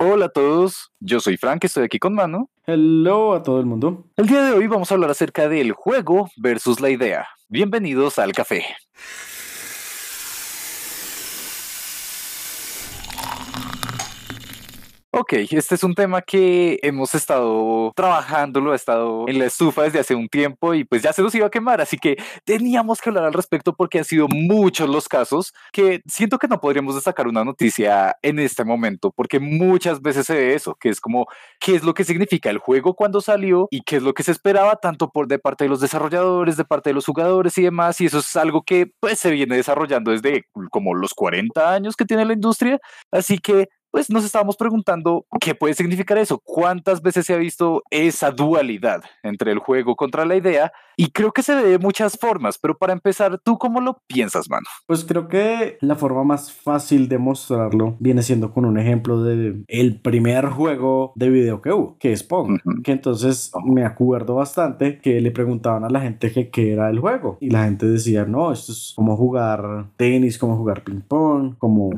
Hola a todos, yo soy Frank, estoy aquí con Mano. Hello a todo el mundo. El día de hoy vamos a hablar acerca del juego versus la idea. Bienvenidos al café. Ok, este es un tema que hemos estado trabajándolo, ha estado en la estufa desde hace un tiempo y pues ya se nos iba a quemar, así que teníamos que hablar al respecto porque han sido muchos los casos que siento que no podríamos destacar una noticia en este momento porque muchas veces se ve eso, que es como qué es lo que significa el juego cuando salió y qué es lo que se esperaba tanto por de parte de los desarrolladores, de parte de los jugadores y demás y eso es algo que pues se viene desarrollando desde como los 40 años que tiene la industria, así que pues nos estábamos preguntando qué puede significar eso, cuántas veces se ha visto esa dualidad entre el juego contra la idea y creo que se ve de muchas formas, pero para empezar, ¿tú cómo lo piensas, mano? Pues creo que la forma más fácil de mostrarlo viene siendo con un ejemplo de el primer juego de video que hubo, que es Pong, que entonces me acuerdo bastante que le preguntaban a la gente que qué era el juego y la gente decía, no, esto es como jugar tenis, como jugar ping pong, como,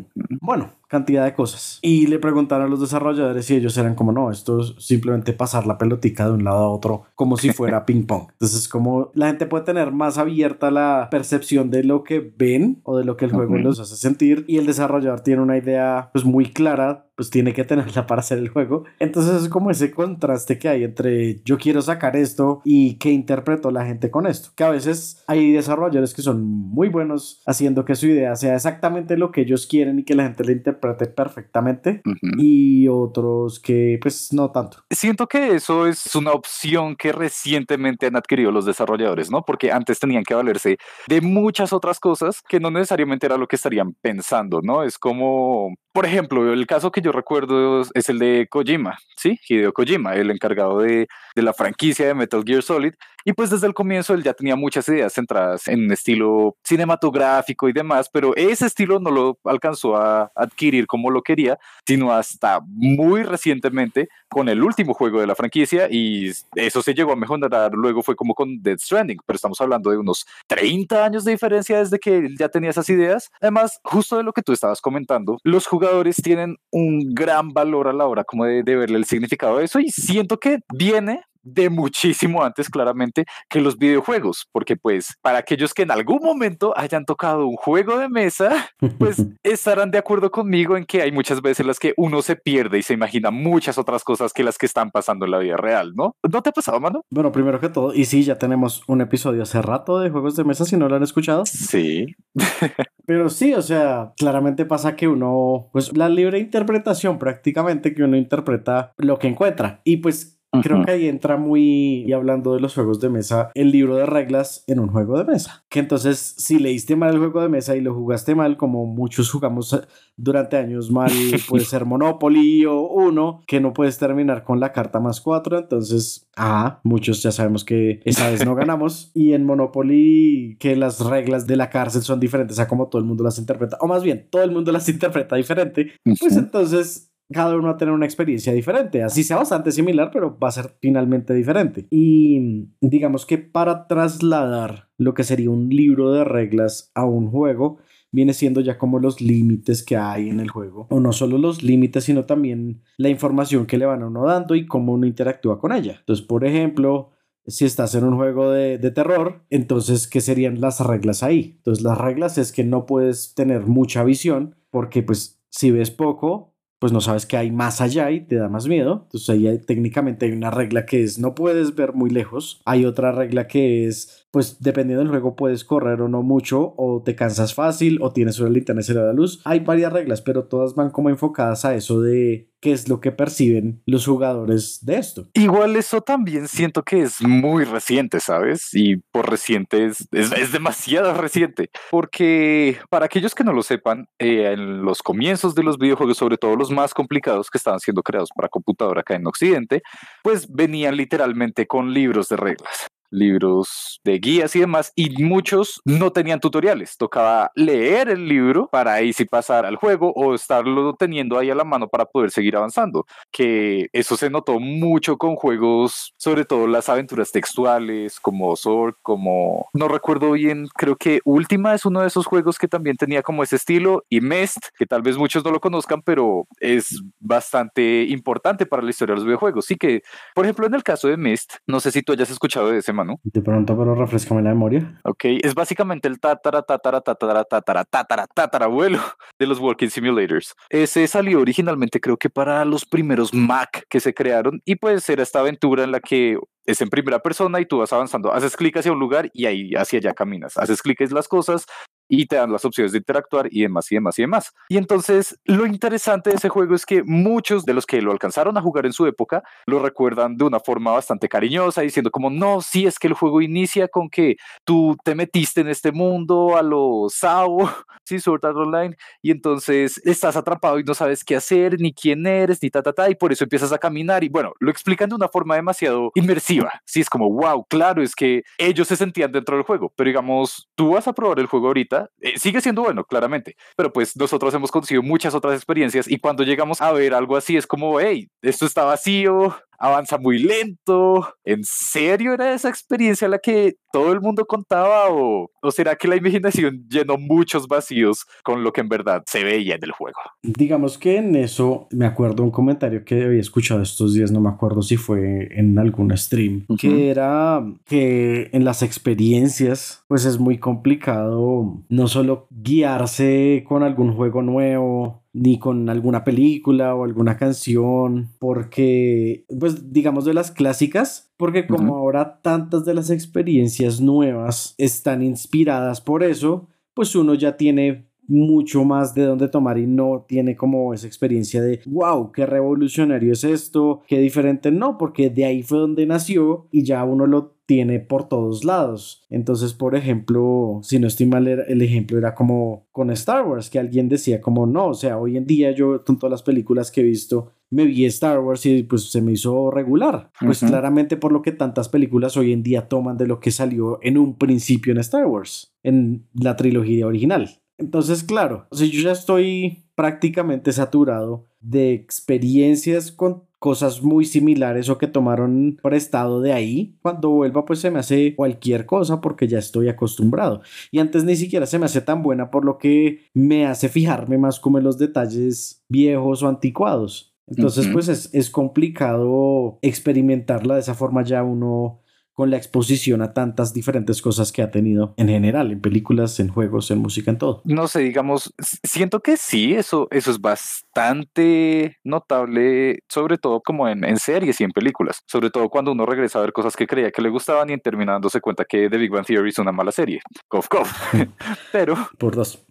bueno, cantidad de cosas. Y le preguntaron a los desarrolladores y ellos eran como, no, esto es simplemente pasar la pelotica de un lado a otro como si fuera ping pong. Entonces, como la gente puede tener más abierta la percepción de lo que ven o de lo que el juego los hace sentir y el desarrollador tiene una idea pues muy clara pues tiene que tenerla para hacer el juego. Entonces es como ese contraste que hay entre yo quiero sacar esto y qué interpreto la gente con esto. Que a veces hay desarrolladores que son muy buenos haciendo que su idea sea exactamente lo que ellos quieren y que la gente la interprete perfectamente y otros que pues no tanto. Siento que eso es una opción que recientemente han adquirido los desarrolladores, ¿no? Porque antes tenían que valerse de muchas otras cosas que no necesariamente era lo que estarían pensando, ¿no? Es como por ejemplo, el caso que yo recuerdo es el de Kojima, ¿sí? Hideo Kojima, el encargado de, de, la franquicia de Metal Gear Solid. Y pues desde el comienzo él ya tenía muchas ideas centradas en estilo cinematográfico y demás, pero ese estilo no lo alcanzó a adquirir como lo quería, sino hasta muy recientemente con el último juego de la franquicia y eso se llegó a mejorar luego fue como con Dead Stranding, pero estamos hablando de unos 30 años de diferencia desde que él ya tenía esas ideas. Además, justo de lo que tú estabas comentando, los jugadores tienen un gran valor a la hora como de, de verle el significado de eso y siento que viene de muchísimo antes claramente que los videojuegos, porque pues para aquellos que en algún momento hayan tocado un juego de mesa, pues estarán de acuerdo conmigo en que hay muchas veces las que uno se pierde y se imagina muchas otras cosas que las que están pasando en la vida real, ¿no? ¿No te ha pasado, mano? Bueno, primero que todo, y sí, ya tenemos un episodio hace rato de juegos de mesa, si no lo han escuchado. Sí. Pero sí, o sea, claramente pasa que uno, pues la libre interpretación prácticamente que uno interpreta lo que encuentra. Y pues Creo que ahí entra muy, y hablando de los juegos de mesa, el libro de reglas en un juego de mesa. Que entonces, si leíste mal el juego de mesa y lo jugaste mal, como muchos jugamos eh, durante años mal, puede ser Monopoly o uno, que no puedes terminar con la carta más cuatro. Entonces, ah, muchos ya sabemos que esa vez no ganamos. Y en Monopoly, que las reglas de la cárcel son diferentes a como todo el mundo las interpreta, o más bien, todo el mundo las interpreta diferente. Pues entonces cada uno va a tener una experiencia diferente, así sea bastante similar, pero va a ser finalmente diferente. Y digamos que para trasladar lo que sería un libro de reglas a un juego, viene siendo ya como los límites que hay en el juego. O no solo los límites, sino también la información que le van a uno dando y cómo uno interactúa con ella. Entonces, por ejemplo, si estás en un juego de, de, terror, entonces, ¿qué serían las reglas ahí? Entonces, las reglas es que no puedes tener mucha visión porque, pues, si ves poco, pues no sabes que hay más allá y te da más miedo. Entonces ahí técnicamente hay una regla que es no puedes ver muy lejos. Hay otra regla que es pues dependiendo del juego puedes correr o no mucho, o te cansas fácil, o tienes una linterna y la luz. Hay varias reglas, pero todas van como enfocadas a eso de qué es lo que perciben los jugadores de esto. Igual eso también siento que es muy reciente, ¿sabes? Y por reciente es, es, demasiado reciente, porque para aquellos que no lo sepan, eh, en los comienzos de los videojuegos, sobre todo los más complicados que estaban siendo creados para computadora acá en Occidente, pues venían literalmente con libros de reglas. Libros de guías y demás, y muchos no tenían tutoriales, tocaba leer el libro para ahí sí pasar al juego o estarlo teniendo ahí a la mano para poder seguir avanzando, que eso se notó mucho con juegos, sobre todo las aventuras textuales como Sword, como no recuerdo bien, creo que Última es uno de esos juegos que también tenía como ese estilo y Mest, que tal vez muchos no lo conozcan, pero es bastante importante para la historia de los videojuegos. Sí que, por ejemplo, en el caso de Mist, no sé si tú hayas escuchado de ese, Manu. De pronto, pero refrescame la memoria. Ok, es básicamente el tatara, tatara, tatara, tatara, tatara, tatara, abuelo de los Walking Simulators. Ese salió originalmente creo que para los primeros Mac que se crearon y pues era esta aventura en la que es en primera persona y tú vas avanzando, haces clic hacia un lugar y ahí hacia allá caminas, haces clic en las cosas y te dan las opciones de interactuar y demás y demás y demás. Y entonces lo interesante de ese juego es que muchos de los que lo alcanzaron a jugar en su época lo recuerdan de una forma bastante cariñosa, diciendo como, no, si es que el juego inicia con que tú te metiste en este mundo a lo SAO, sí, Sword Art Online, y entonces estás atrapado y no sabes qué hacer, ni quién eres, ni ta, ta, ta, y por eso empiezas a caminar. Y bueno, lo explican de una forma demasiado inmersiva. Sí, es como, wow, claro, es que ellos se sentían dentro del juego, pero digamos, tú vas a probar el juego ahorita eh, sigue siendo bueno, claramente, pero pues nosotros hemos conocido muchas otras experiencias y cuando llegamos a ver algo así es como, hey, esto está vacío, avanza muy lento. ¿En serio era esa experiencia la que todo el mundo contaba o, o será que la imaginación llenó muchos vacíos con lo que en verdad se veía en el juego? Digamos que en eso me acuerdo un comentario que había escuchado estos días, no me acuerdo si fue en algún stream, que era que en las experiencias pues es muy complicado no solo guiarse con algún juego nuevo ni con alguna película o alguna canción, porque, pues digamos de las clásicas, porque como ahora tantas de las experiencias nuevas están inspiradas por eso, pues uno ya tiene mucho más de dónde tomar y no tiene como esa experiencia de wow, qué revolucionario es esto, qué diferente no, porque de ahí fue donde nació y ya uno lo tiene por todos lados. Entonces, por ejemplo, si no estoy mal, el ejemplo era como con Star Wars, que alguien decía como no, o sea, hoy en día yo con todas las películas que he visto, me vi Star Wars y pues se me hizo regular. Pues claramente por lo que tantas películas hoy en día toman de lo que salió en un principio en Star Wars, en la trilogía original. Entonces, claro, o sea, yo ya estoy prácticamente saturado de experiencias con cosas muy similares o que tomaron prestado de ahí, cuando vuelva pues se me hace cualquier cosa porque ya estoy acostumbrado. Y antes ni siquiera se me hace tan buena por lo que me hace fijarme más como en los detalles viejos o anticuados. Entonces pues es, es complicado experimentarla de esa forma ya uno con la exposición a tantas diferentes cosas que ha tenido en general, en películas, en juegos, en música, en todo. No sé, digamos, siento que sí, eso, eso es bastante notable, sobre todo como en, en series y en películas, sobre todo cuando uno regresa a ver cosas que creía que le gustaban y en terminándose cuenta que The Big Bang Theory es una mala serie. Cof, cof. Pero... Por dos.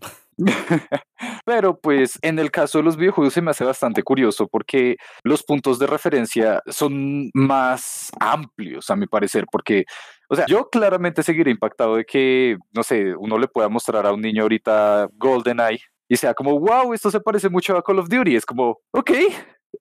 Pero pues en el caso de los videojuegos se me hace bastante curioso porque los puntos de referencia son más amplios a mi parecer porque, o sea, yo claramente seguiré impactado de que, no sé, uno le pueda mostrar a un niño ahorita GoldenEye y sea como, wow, esto se parece mucho a Call of Duty. Es como, ok,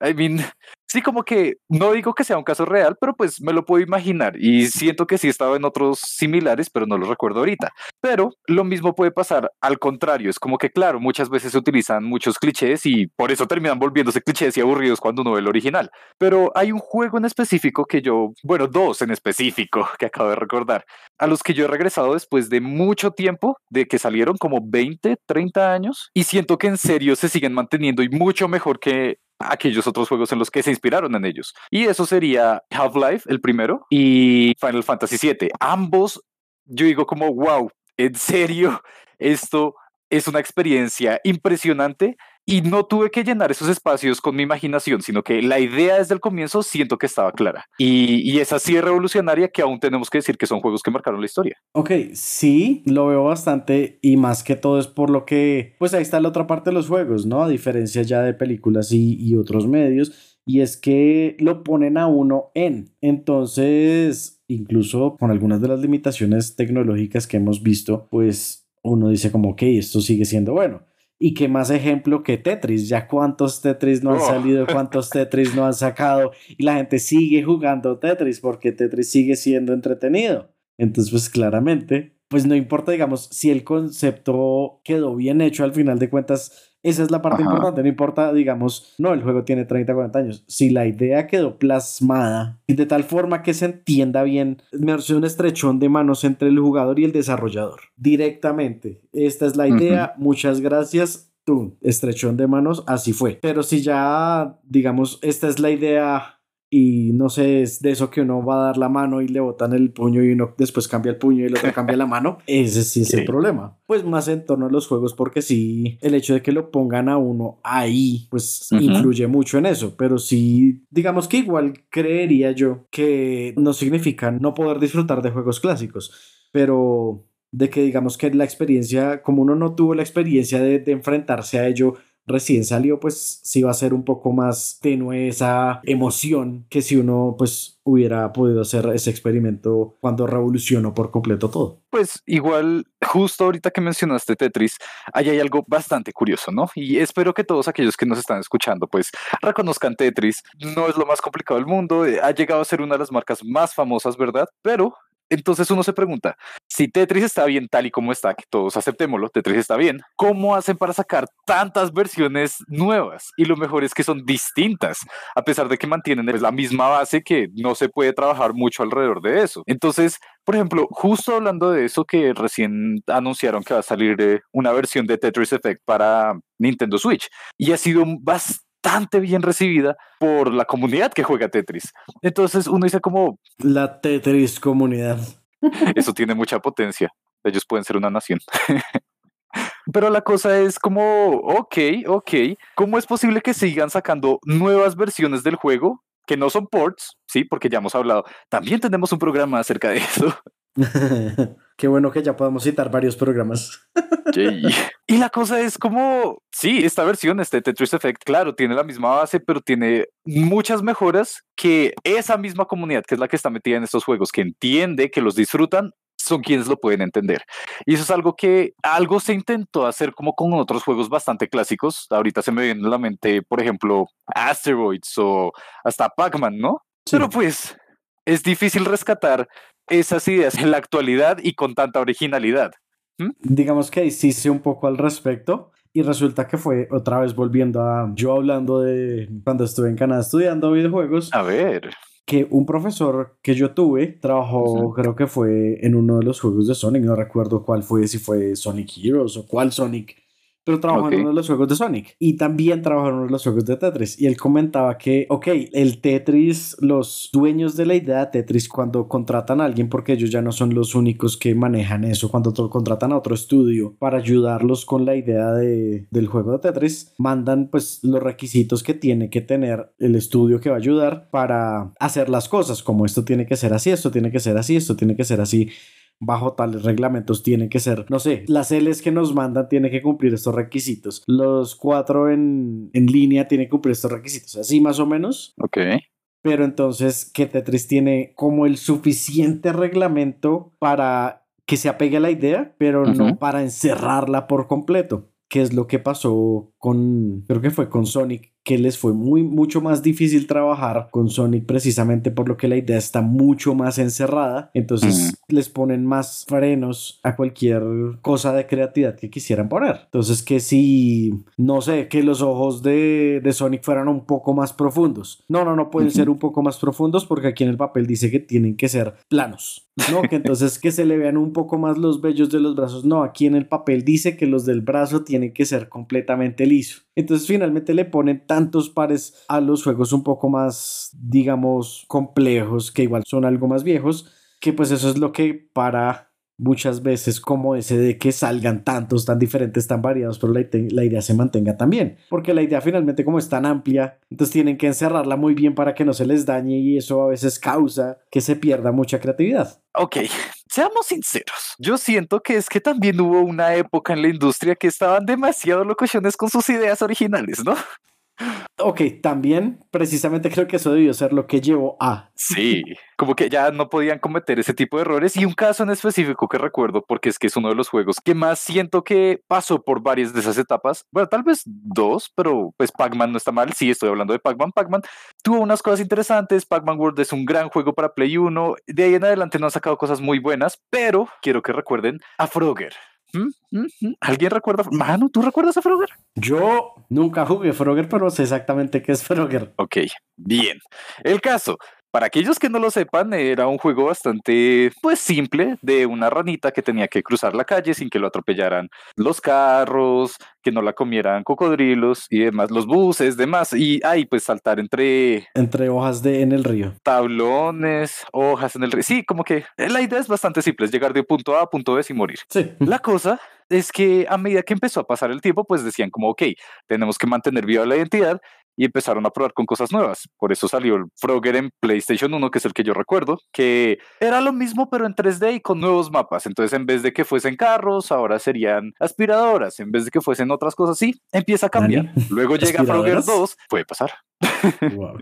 I mean, sí, como que no digo que sea un caso real, pero pues me lo puedo imaginar y siento que sí he estado en otros similares, pero no los recuerdo ahorita. Pero lo mismo puede pasar al contrario, es como que claro, muchas veces se utilizan muchos clichés y por eso terminan volviéndose clichés y aburridos cuando uno ve el original. Pero hay un juego en específico que yo, bueno, dos en específico que acabo de recordar, a los que yo he regresado después de mucho tiempo, de que salieron como 20, 30 años y siento que en serio se siguen manteniendo y mucho mejor que aquellos otros juegos en los que se inspiraron en ellos. Y eso sería Half-Life, el primero, y Final Fantasy VII. Ambos, yo digo como, wow, en serio, esto es una experiencia impresionante y no tuve que llenar esos espacios con mi imaginación, sino que la idea desde el comienzo siento que estaba clara. Y, y es así revolucionaria que aún tenemos que decir que son juegos que marcaron la historia. Ok, sí, lo veo bastante y más que todo es por lo que, pues ahí está la otra parte de los juegos, ¿no? A diferencia ya de películas y, y otros medios. Y es que lo ponen a uno en. Entonces, incluso con algunas de las limitaciones tecnológicas que hemos visto, pues uno dice como, ok, esto sigue siendo bueno. Y qué más ejemplo que Tetris. Ya cuántos Tetris no han oh. salido, cuántos Tetris no han sacado. Y la gente sigue jugando Tetris porque Tetris sigue siendo entretenido. Entonces, pues claramente, pues no importa, digamos, si el concepto quedó bien hecho al final de cuentas, esa es la parte importante, no importa, digamos, no, el juego tiene 30, 40 años. Si la idea quedó plasmada de tal forma que se entienda bien, me hace un estrechón de manos entre el jugador y el desarrollador. Directamente. Esta es la idea, muchas gracias. Tú, estrechón de manos, así fue. Pero si ya, digamos, esta es la idea y no sé, es de eso que uno va a dar la mano y le botan el puño y uno después cambia el puño y el otro cambia la mano. Ese sí es el problema. Pues más en torno a los juegos, porque sí, el hecho de que lo pongan a uno ahí, pues influye mucho en eso. Pero sí, digamos que igual creería yo que no significa no poder disfrutar de juegos clásicos, pero de que digamos que la experiencia, como uno no tuvo la experiencia de, de enfrentarse a ello, recién salió, pues sí va a ser un poco más tenue esa emoción que si uno pues hubiera podido hacer ese experimento cuando revolucionó por completo todo. Pues igual, justo ahorita que mencionaste Tetris, ahí hay algo bastante curioso, ¿no? Y espero que todos aquellos que nos están escuchando pues reconozcan Tetris. No es lo más complicado del mundo, eh, ha llegado a ser una de las marcas más famosas, ¿verdad? Pero entonces uno se pregunta, si Tetris está bien tal y como está, que todos aceptémoslo, Tetris está bien, ¿cómo hacen para sacar tantas versiones nuevas? Y lo mejor es que son distintas, a pesar de que mantienen pues, la misma base que no se puede trabajar mucho alrededor de eso. Entonces, por ejemplo, justo hablando de eso que recién anunciaron que va a salir eh, una versión de Tetris Effect para Nintendo Switch y ha sido bastante bastante bien recibida por la comunidad que juega Tetris. Entonces uno dice como... La Tetris comunidad. Eso tiene mucha potencia. Ellos pueden ser una nación. Pero la cosa es como, ok, ok, ¿cómo es posible que sigan sacando nuevas versiones del juego que no son ports? Sí, porque ya hemos hablado. También tenemos un programa acerca de eso. Qué bueno que ya podamos citar varios programas. y la cosa es como, sí, esta versión, este Tetris Effect, claro, tiene la misma base, pero tiene muchas mejoras que esa misma comunidad, que es la que está metida en estos juegos, que entiende, que los disfrutan, son quienes lo pueden entender. Y eso es algo que algo se intentó hacer como con otros juegos bastante clásicos. Ahorita se me viene a la mente, por ejemplo, Asteroids o hasta Pac-Man, ¿no? Pero pues es difícil rescatar esas ideas en la actualidad y con tanta originalidad. ¿Mm? Digamos que sé un poco al respecto y resulta que fue otra vez volviendo a yo hablando de cuando estuve en Canadá estudiando videojuegos. A ver. Que un profesor que yo tuve trabajó, creo que fue en uno de los juegos de Sonic, no recuerdo cuál fue, si fue Sonic Heroes o cuál Sonic pero trabajó en uno de los juegos de Sonic. Y también trabajó en uno de los juegos de Tetris. Y él comentaba que, ok, el Tetris, los dueños de la idea de Tetris, cuando contratan a alguien, porque ellos ya no son los únicos que manejan eso, cuando contratan a otro estudio para ayudarlos con la idea de, del juego de Tetris, mandan pues los requisitos que tiene que tener el estudio que va a ayudar para hacer las cosas, como esto tiene que ser así, esto tiene que ser así, esto tiene que ser así bajo tales reglamentos tiene que ser, no sé, las Ls que nos mandan tienen que cumplir estos requisitos. Los cuatro en, en línea tienen que cumplir estos requisitos. Así más o menos. Ok. Pero entonces que Tetris tiene como el suficiente reglamento para que se apegue a la idea, pero no para encerrarla por completo. ¿Qué es lo que pasó con, creo que fue con Sonic, que les fue muy, mucho más difícil trabajar con Sonic precisamente por lo que la idea está mucho más encerrada. Entonces les ponen más frenos a cualquier cosa de creatividad que quisieran poner. Entonces que si, no sé, que los ojos de, de Sonic fueran un poco más profundos. No, no, no pueden ser un poco más profundos porque aquí en el papel dice que tienen que ser planos. No, que entonces que se le vean un poco más los vellos de los brazos. No, aquí en el papel dice que los del brazo tienen que ser completamente lisos. Entonces finalmente le ponen tantos pares a los juegos un poco más, digamos, complejos, que igual son algo más viejos, que pues eso es lo que para muchas veces como ese de que salgan tantos, tan diferentes, tan variados, pero la, la, idea se mantenga también. Porque la idea finalmente como es tan amplia, entonces tienen que encerrarla muy bien para que no se les dañe y eso a veces causa que se pierda mucha creatividad. Ok, seamos sinceros. Yo siento que es que también hubo una época en la industria que estaban demasiado locochones con sus ideas originales, ¿no? Ok, también precisamente creo que eso debió ser lo que llevó a. Sí, como que ya no podían cometer ese tipo de errores y un caso en específico que recuerdo porque es que es uno de los juegos que más siento que pasó por varias de esas etapas, bueno, tal vez dos, pero pues Pac-Man no está mal, sí, estoy hablando de Pac-Man, Pac-Man tuvo unas cosas interesantes, Pac-Man World es un gran juego para Play 1, de ahí en adelante no han sacado cosas muy buenas, pero quiero que recuerden a Frogger. ¿Mm? ¿Mm? ¿Mm? ¿Alguien recuerda? Manu, ¿tú recuerdas a Frogger? Yo nunca jugué Frogger, pero sé exactamente qué es Frogger. Ok, bien. El caso, para aquellos que no lo sepan, era un juego bastante, pues simple, de una ranita que tenía que cruzar la calle sin que lo atropellaran los carros, que no la comieran cocodrilos y demás, los buses, demás, y ahí pues saltar entre... Entre hojas de en el río. Tablones, hojas en el río. Sí, como que la idea es bastante simple, es llegar de punto A a punto B sin morir. Sí. La cosa es que a medida que empezó a pasar el tiempo, pues decían como, ok, tenemos que mantener viva la identidad y empezaron a probar con cosas nuevas. Por eso salió el Frogger en PlayStation 1, que es el que yo recuerdo, que era lo mismo pero en 3D y con nuevos mapas. Entonces en vez de que fuesen carros, ahora serían aspiradoras. En vez de que fuesen otras cosas, sí, empieza a cambiar. Luego llega Frogger 2, puede pasar. Wow.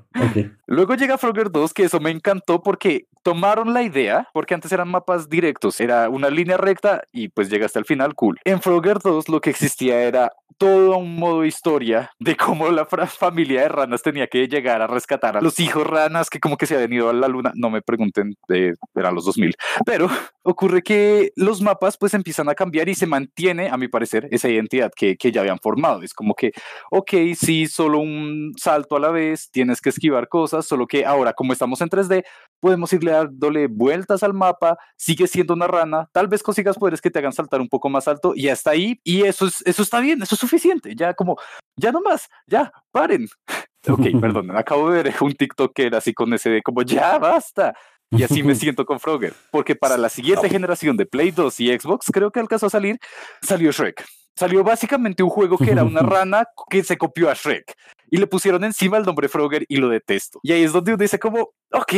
Luego llega Frogger 2, que eso me encantó porque tomaron la idea, porque antes eran mapas directos, era una línea recta y pues llega hasta el final, cool. En Frogger 2 lo que existía era todo un modo historia de cómo la familia de ranas tenía que llegar a rescatar a los hijos ranas que como que se habían ido a la luna, no me pregunten, de, eran los 2000, pero ocurre que los mapas pues empiezan a cambiar y se mantiene, a mi parecer, esa identidad que, que ya habían formado. Es como que, ok, sí, solo un salto a la vez, tienes que esquivar cosas, solo que ahora como estamos en 3D, podemos irle dándole vueltas al mapa, sigue siendo una rana, tal vez consigas poderes que te hagan saltar un poco más alto y hasta ahí, y eso, es, eso está bien, eso es suficiente, ya como, ya no más, ya, paren. Ok, perdón, acabo de ver un TikTok que era así con ese de como, ya basta. Y así me siento con Frogger, porque para la siguiente generación de Play 2 y Xbox, creo que alcanzó a salir, salió Shrek. Salió básicamente un juego que era una rana que se copió a Shrek y le pusieron encima el nombre Frogger y lo detesto. Y ahí es donde uno dice como, ok,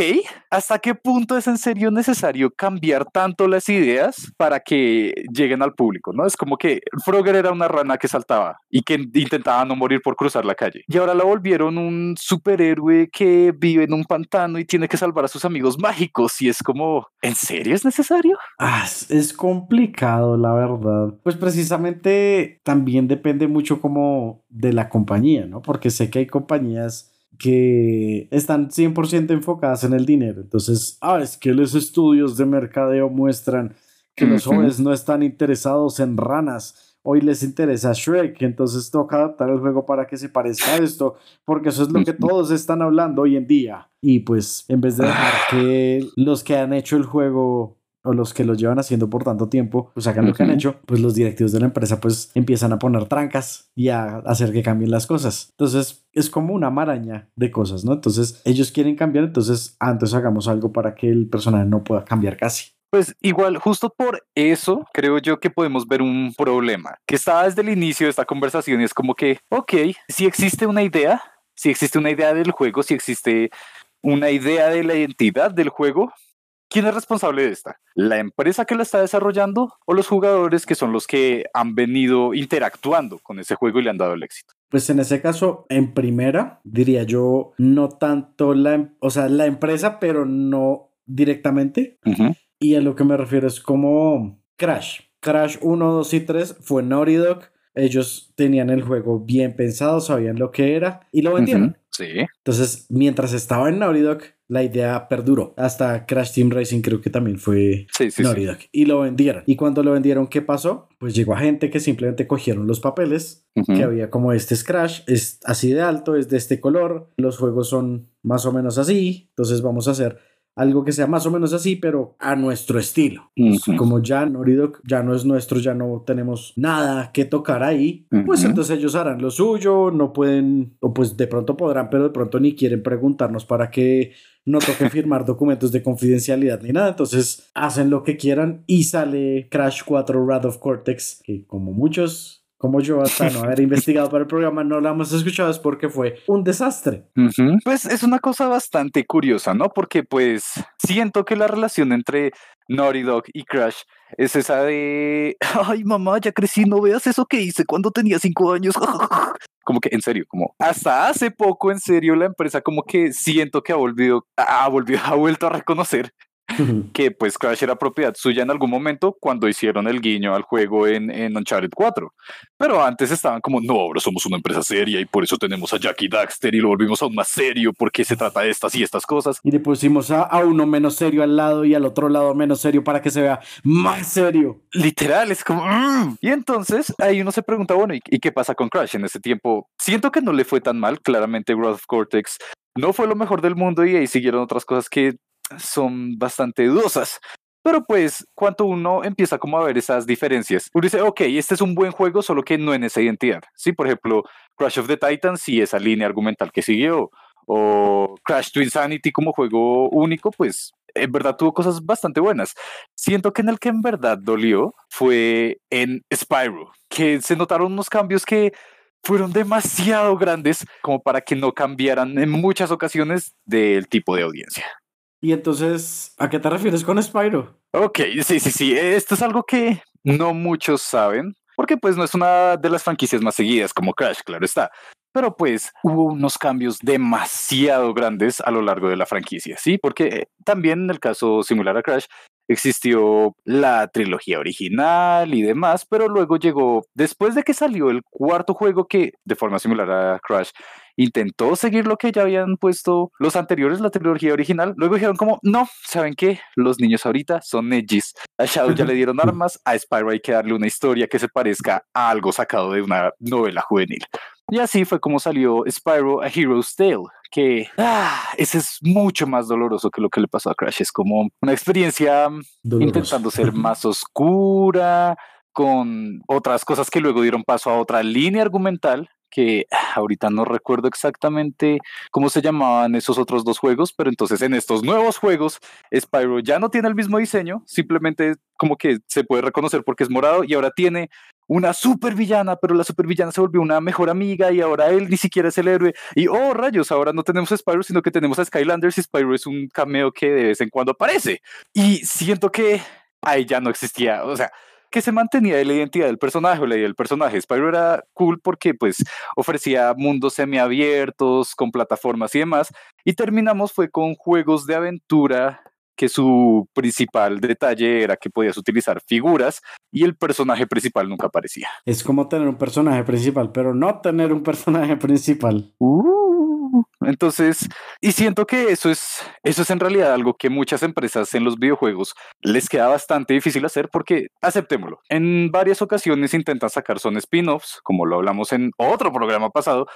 ¿hasta qué punto es en serio necesario cambiar tanto las ideas para que lleguen al público? ¿no? Es como que Frogger era una rana que saltaba y que intentaba no morir por cruzar la calle. Y ahora la volvieron un superhéroe que vive en un pantano y tiene que salvar a sus amigos mágicos. Y es como, ¿en serio es necesario? Ah, es complicado, la verdad. Pues precisamente también depende mucho como de la compañía, ¿no? Porque sé que hay compañías que están 100% enfocadas en el dinero. Entonces, ah, es que los estudios de mercadeo muestran que los jóvenes no están interesados en ranas. Hoy les interesa Shrek, entonces toca adaptar el juego para que se parezca a esto, porque eso es lo que todos están hablando hoy en día. Y pues, en vez de dejar que los que han hecho el juego o los que lo llevan haciendo por tanto tiempo, pues hagan lo que han hecho, pues los directivos de la empresa pues empiezan a poner trancas y a hacer que cambien las cosas. Entonces es como una maraña de cosas, ¿no? Entonces ellos quieren cambiar, entonces antes hagamos algo para que el personaje no pueda cambiar casi. Pues igual, justo por eso creo yo que podemos ver un problema que está desde el inicio de esta conversación y es como que, ok, si existe una idea, si existe una idea del juego, si existe una idea de la identidad del juego, ¿Quién es responsable de esta? ¿La empresa que la está desarrollando o los jugadores que son los que han venido interactuando con ese juego y le han dado el éxito? Pues en ese caso, en primera, diría yo, no tanto la, o sea, la empresa, pero no directamente. Y a lo que me refiero es como Crash. Crash 1, 2 y 3 fue Naughty Dog. Ellos tenían el juego bien pensado, sabían lo que era y lo vendieron. Sí. Entonces, mientras estaba en Naughty Dog, la idea perduró. Hasta Crash Team Racing creo que también fue sí, sí, Naughty Dog. Y lo vendieron. Y cuando lo vendieron, ¿qué pasó? Pues llegó a gente que simplemente cogieron los papeles, que había como este es Crash, es así de alto, es de este color, los juegos son más o menos así, entonces vamos a hacer algo que sea más o menos así, pero a nuestro estilo. Como ya Noridoc ya no es nuestro, ya no tenemos nada que tocar ahí, pues entonces ellos harán lo suyo, no pueden, o pues de pronto podrán, pero de pronto ni quieren preguntarnos para que no toquen firmar documentos de confidencialidad ni nada, entonces hacen lo que quieran y sale Crash 4 Wrath of Cortex, que como muchos como yo hasta no haber investigado para el programa no la hemos escuchado es porque fue un desastre. Pues es una cosa bastante curiosa, ¿no? Porque pues siento que la relación entre Naughty Dog y Crash es esa de, ay mamá, ya crecí, no veas eso que hice cuando tenía cinco años. como que en serio, como hasta hace poco en serio la empresa como que siento que ha volvido, ha volvido, ha vuelto a reconocer que pues Crash era propiedad suya en algún momento cuando hicieron el guiño al juego en, en Uncharted 4. Pero antes estaban como, no, ahora somos una empresa seria y por eso tenemos a Jackie Daxter y lo volvimos aún más serio porque se trata de estas y estas cosas. Y le pusimos a, a uno menos serio al lado y al otro lado menos serio para que se vea más serio. Literal, es como... Mm". Y entonces ahí uno se pregunta, bueno, ¿y, ¿y qué pasa con Crash en ese tiempo? Siento que no le fue tan mal, claramente Growth of Cortex no fue lo mejor del mundo y ahí siguieron otras cosas que son bastante dudosas. Pero pues, cuando uno empieza como a ver esas diferencias, uno dice, ok, este es un buen juego, solo que no en esa identidad. Sí, por ejemplo, Crash of the Titans y esa línea argumental que siguió, o Crash to Insanity como juego único, pues en verdad tuvo cosas bastante buenas. Siento que en el que en verdad dolió fue en Spyro, que se notaron unos cambios que fueron demasiado grandes como para que no cambiaran en muchas ocasiones del tipo de audiencia. Y entonces, ¿a qué te refieres con Spyro? Ok, sí, sí, sí. Esto es algo que no muchos saben, porque pues no es una de las franquicias más seguidas como Crash, claro está. Pero pues hubo unos cambios demasiado grandes a lo largo de la franquicia, ¿sí? Porque también en el caso similar a Crash, existió la trilogía original y demás, pero luego llegó, después de que salió el cuarto juego que, de forma similar a Crash, intentó seguir lo que ya habían puesto los anteriores, la trilogía original. Luego dijeron como, no, ¿saben qué? Los niños ahorita son edgys. A Shadow ya le dieron armas, a Spyro hay que darle una historia que se parezca a algo sacado de una novela juvenil. Y así fue como salió Spyro A Hero's Tale, que ah, ese es mucho más doloroso que lo que le pasó a Crash. Es como una experiencia intentando ser más oscura, con otras cosas que luego dieron paso a otra línea argumental que ah, ahorita no recuerdo exactamente cómo se llamaban esos otros dos juegos, pero entonces en estos nuevos juegos Spyro ya no tiene el mismo diseño, simplemente como que se puede reconocer porque es morado y ahora tiene una super villana, pero la super villana se volvió una mejor amiga y ahora él ni siquiera es el héroe. Y oh, rayos, ahora no tenemos a Spyro, sino que tenemos a Skylanders y Spyro es un cameo que de vez en cuando aparece. Y siento que ahí ya no existía, o sea, que se mantenía de la identidad del personaje o la idea del personaje. Spyro era cool porque pues ofrecía mundos semiabiertos con plataformas y demás. Y terminamos fue con juegos de aventura que su principal detalle era que podías utilizar figuras y el personaje principal nunca aparecía. Es como tener un personaje principal, pero no tener un personaje principal. Uh, entonces, y siento que eso es, eso es en realidad algo que muchas empresas en los videojuegos les queda bastante difícil hacer porque, aceptémoslo, en varias ocasiones intentan sacar son spin-offs, como lo hablamos en otro programa pasado,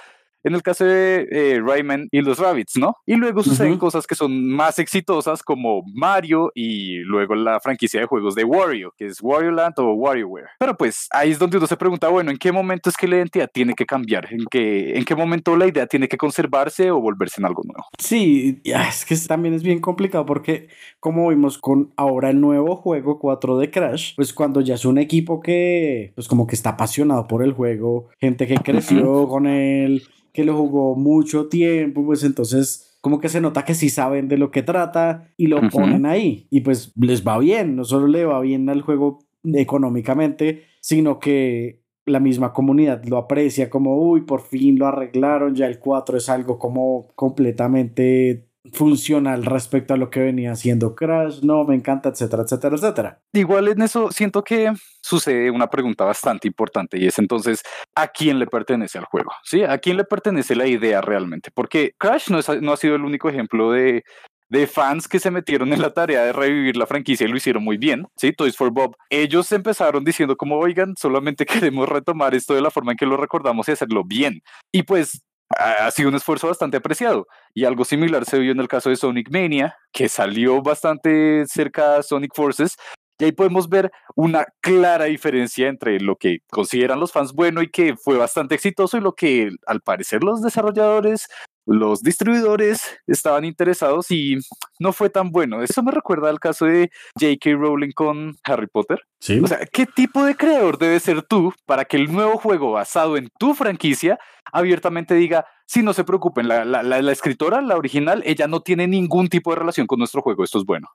en el caso de eh, Rayman y los Rabbits, ¿no? Y luego suceden cosas que son más exitosas como Mario y luego la franquicia de juegos de Wario, que es Wario Land o WarioWare. Pero pues ahí es donde uno se pregunta, bueno, ¿en qué momento es que la identidad tiene que cambiar? ¿En qué, en qué momento la idea tiene que conservarse o volverse en algo nuevo? Sí, es que también es bien complicado porque como vimos con ahora el nuevo juego 4 de Crash, pues cuando ya es un equipo que pues como que está apasionado por el juego, gente que creció con él, que lo jugó mucho tiempo, pues entonces como que se nota que sí saben de lo que trata y lo ponen ahí. Y pues les va bien, no solo le va bien al juego económicamente, sino que la misma comunidad lo aprecia como, uy, por fin lo arreglaron, ya el 4 es algo como completamente funcional respecto a lo que venía haciendo Crash, no, me encanta, etcétera, etcétera, etcétera. Igual en eso siento que sucede una pregunta bastante importante y es entonces, ¿a quién le pertenece al juego? ¿Sí? ¿A quién le pertenece la idea realmente? Porque Crash no, no ha sido el único ejemplo de, de fans que se metieron en la tarea de revivir la franquicia y lo hicieron muy bien, ¿sí? Toys for Bob. Ellos empezaron diciendo como, oigan, solamente queremos retomar esto de la forma en que lo recordamos y hacerlo bien. Y pues ha sido un esfuerzo bastante apreciado. Y algo similar se vio en el caso de Sonic Mania, que salió bastante cerca a Sonic Forces. Y ahí podemos ver una clara diferencia entre lo que consideran los fans bueno y que fue bastante exitoso y lo que al parecer los desarrolladores los distribuidores estaban interesados y no fue tan bueno. Eso me recuerda al caso de J.K. Rowling con Harry Potter. Sí. O sea, ¿qué tipo de creador debe ser tú para que el nuevo juego basado en tu franquicia abiertamente diga, sí, no se preocupen, la, la, la, escritora, la original, ella no tiene ningún tipo de relación con nuestro juego, esto es bueno.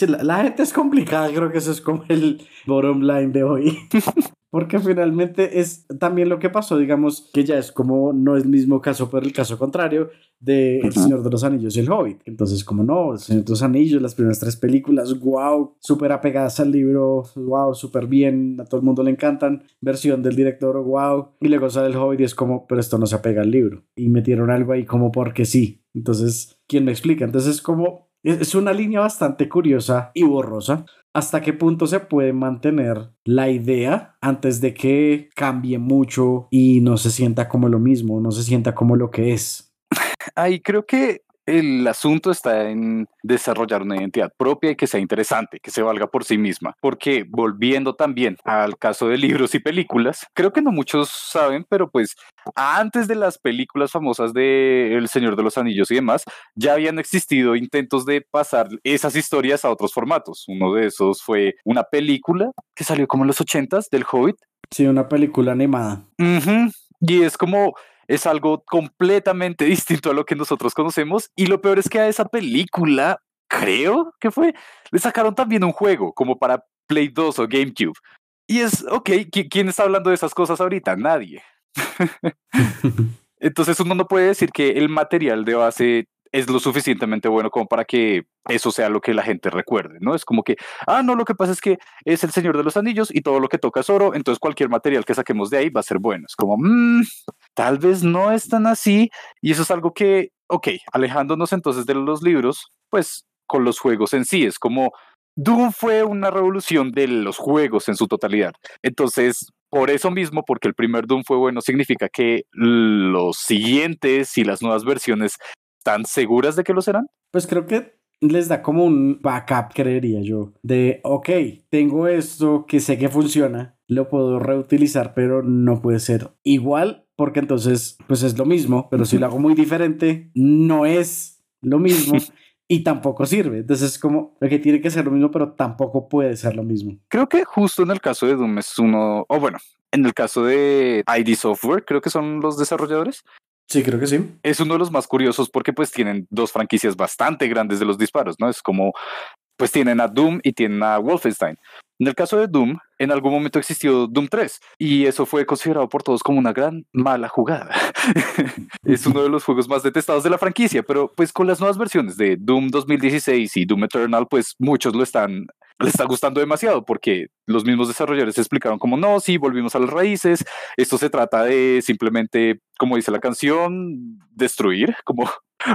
Sí, la, la, gente es complicada, creo que eso es como el bottom line de hoy. Porque finalmente es también lo que pasó, digamos, que ya es como, no es el mismo caso, pero el caso contrario de El Señor de los Anillos y El Hobbit. Entonces, como no, El Señor de los Anillos, las primeras tres películas, wow, súper apegadas al libro, wow, súper bien, a todo el mundo le encantan. Versión del director, wow. Y luego sale El Hobbit y es como, pero esto no se apega al libro. Y metieron algo ahí como porque sí. Entonces, ¿quién me explica? Entonces, es como es una línea bastante curiosa y borrosa. ¿Hasta qué punto se puede mantener la idea antes de que cambie mucho y no se sienta como lo mismo, no se sienta como lo que es? Ahí creo que el asunto está en desarrollar una identidad propia y que sea interesante, que se valga por sí misma. Porque volviendo también al caso de libros y películas, creo que no muchos saben, pero pues antes de las películas famosas de El Señor de los Anillos y demás, ya habían existido intentos de pasar esas historias a otros formatos. Uno de esos fue una película que salió como en los ochentas del Hobbit. Sí, una película animada. Y es como es algo completamente distinto a lo que nosotros conocemos. Y lo peor es que a esa película, creo que fue, le sacaron también un juego como para Play 2 o GameCube. Y es, ok, ¿quién está hablando de esas cosas ahorita? Nadie. Entonces uno no puede decir que el material de base es lo suficientemente bueno como para que eso sea lo que la gente recuerde, ¿no? Es como que, ah, no, lo que pasa es que es el Señor de los Anillos y todo lo que toca es oro, entonces cualquier material que saquemos de ahí va a ser bueno. Es como, mmm, tal vez no es tan así y eso es algo que, ok, alejándonos entonces de los libros, pues con los juegos en sí, es como, Doom fue una revolución de los juegos en su totalidad. Entonces, por eso mismo, porque el primer Doom fue bueno, significa que los siguientes y las nuevas versiones ¿Están seguras de que lo serán? Pues creo que les da como un backup, creería yo, de, ok, tengo esto que sé que funciona, lo puedo reutilizar, pero no puede ser igual, porque entonces, pues es lo mismo, pero si lo hago muy diferente, no es lo mismo. y tampoco sirve. Entonces es como lo que tiene que ser lo mismo, pero tampoco puede ser lo mismo. Creo que justo en el caso de Doom es uno, o bueno, en el caso de ID Software, creo que son los desarrolladores, Sí, creo que sí. Es uno de los más curiosos porque pues tienen dos franquicias bastante grandes de los disparos, ¿no? Es como, pues tienen a Doom y tienen a Wolfenstein. En el caso de Doom, en algún momento existió Doom 3 y eso fue considerado por todos como una gran mala jugada. es uno de los juegos más detestados de la franquicia, pero pues con las nuevas versiones de Doom 2016 y Doom Eternal, pues muchos lo están le está gustando demasiado porque los mismos desarrolladores explicaron como no, sí, volvimos a las raíces, esto se trata de simplemente, como dice la canción, destruir, como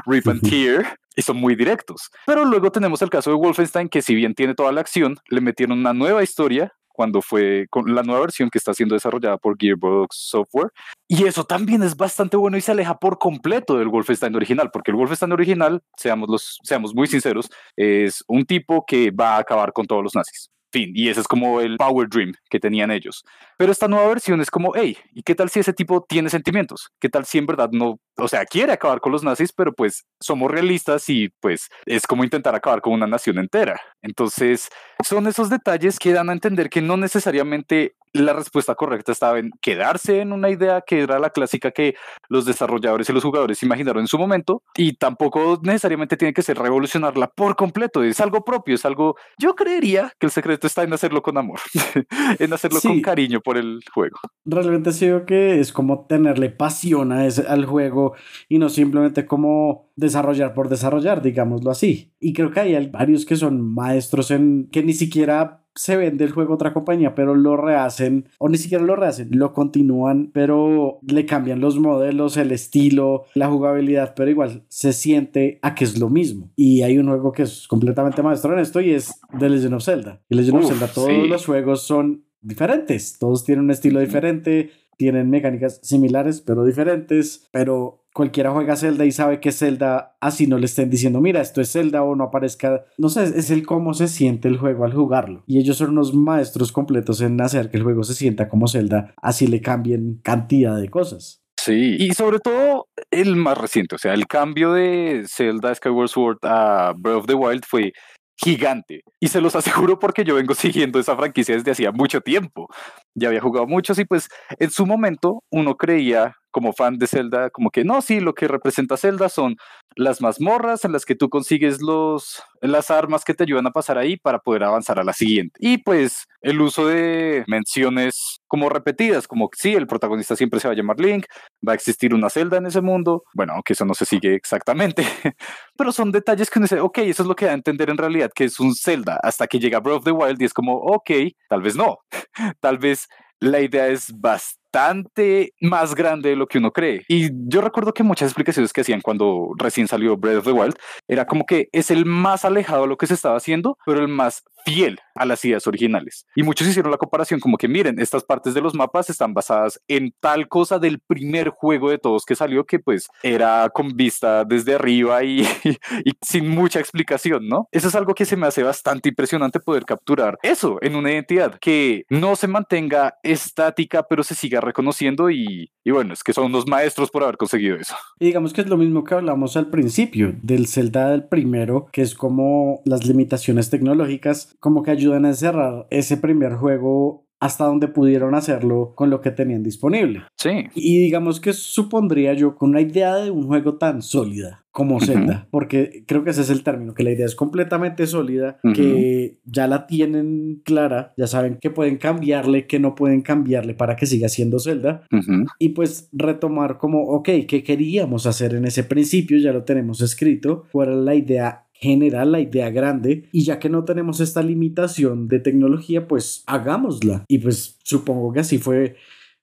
rip and tear, y son muy directos. Pero luego tenemos el caso de Wolfenstein, que si bien tiene toda la acción, le metieron una nueva historia cuando fue con la nueva versión que está siendo desarrollada por Gearbox Software. Y eso también es bastante bueno y se aleja por completo del Wolfenstein original, porque el Wolfenstein original, seamos, los, seamos muy sinceros, es un tipo que va a acabar con todos los nazis. Y ese es como el Power Dream que tenían ellos. Pero esta nueva versión es como, hey, ¿y qué tal si ese tipo tiene sentimientos? ¿Qué tal si en verdad no, o sea, quiere acabar con los nazis, pero pues somos realistas y pues es como intentar acabar con una nación entera? Entonces, son esos detalles que dan a entender que no necesariamente la respuesta correcta estaba en quedarse en una idea que era la clásica que los desarrolladores y los jugadores imaginaron en su momento y tampoco necesariamente tiene que ser revolucionarla por completo, es algo propio, es algo, yo creería que el secreto está en hacerlo con amor, en hacerlo con cariño por el juego. Realmente sido que es como tenerle pasión a ese, al juego y no simplemente como desarrollar por desarrollar, digámoslo así. Y creo que hay varios que son maestros en que ni siquiera se vende el juego a otra compañía, pero lo rehacen, o ni siquiera lo rehacen, lo continúan, pero le cambian los modelos, el estilo, la jugabilidad, pero igual se siente a que es lo mismo. Y hay un juego que es completamente maestro en esto y es The Legend of Zelda. Y Legend of Zelda, todos los juegos son diferentes, todos tienen un estilo diferente, tienen mecánicas similares, pero diferentes, pero cualquiera juega Zelda y sabe que Zelda, así no le estén diciendo, mira, esto es Zelda o no aparezca. No sé, es el cómo se siente el juego al jugarlo. Y ellos son unos maestros completos en hacer que el juego se sienta como Zelda, así le cambien cantidad de cosas. Sí, y sobre todo el más reciente, o sea, el cambio de Zelda Skyward Sword a Breath of the Wild fue gigante. Y se los aseguro porque yo vengo siguiendo esa franquicia desde hacía mucho tiempo. Ya había jugado muchos y pues en su momento uno creía como fan de Zelda, como que no, sí, lo que representa Zelda son las mazmorras en las que tú consigues los, las armas que te ayudan a pasar ahí para poder avanzar a la siguiente. Y pues el uso de menciones como repetidas, como sí, el protagonista siempre se va a llamar Link, va a existir una Zelda en ese mundo, bueno, aunque eso no se sigue exactamente, pero son detalles que uno dice, ok, eso es lo que da a entender en realidad que es un Zelda, hasta que llega Breath of the Wild y es como, ok, tal vez no, tal vez la idea es bastante más grande de lo que uno cree. Y yo recuerdo que muchas explicaciones que hacían cuando recién salió Breath of the Wild era como que es el más alejado de lo que se estaba haciendo, pero el más fiel a las ideas originales. Y muchos hicieron la comparación como que miren, estas partes de los mapas están basadas en tal cosa del primer juego de todos que salió que pues era con vista desde arriba y, y, sin mucha explicación, ¿no? Eso es algo que se me hace bastante impresionante poder capturar eso en una identidad que no se mantenga estática pero se siga reconociendo y, y bueno, es que son unos maestros por haber conseguido eso. Y digamos que es lo mismo que hablamos al principio del Zelda del primero, que es como las limitaciones tecnológicas como que ayudan a cerrar ese primer juego hasta donde pudieron hacerlo con lo que tenían disponible. Sí. Y digamos que supondría yo con una idea de un juego tan sólida como Zelda, porque creo que ese es el término, que la idea es completamente sólida, que ya la tienen clara, ya saben que pueden cambiarle, que no pueden cambiarle para que siga siendo Zelda, y pues retomar como, ok, ¿qué queríamos hacer en ese principio? Ya lo tenemos escrito, cuál era la idea general, la idea grande, y ya que no tenemos esta limitación de tecnología, pues hagámosla. Y pues supongo que así fue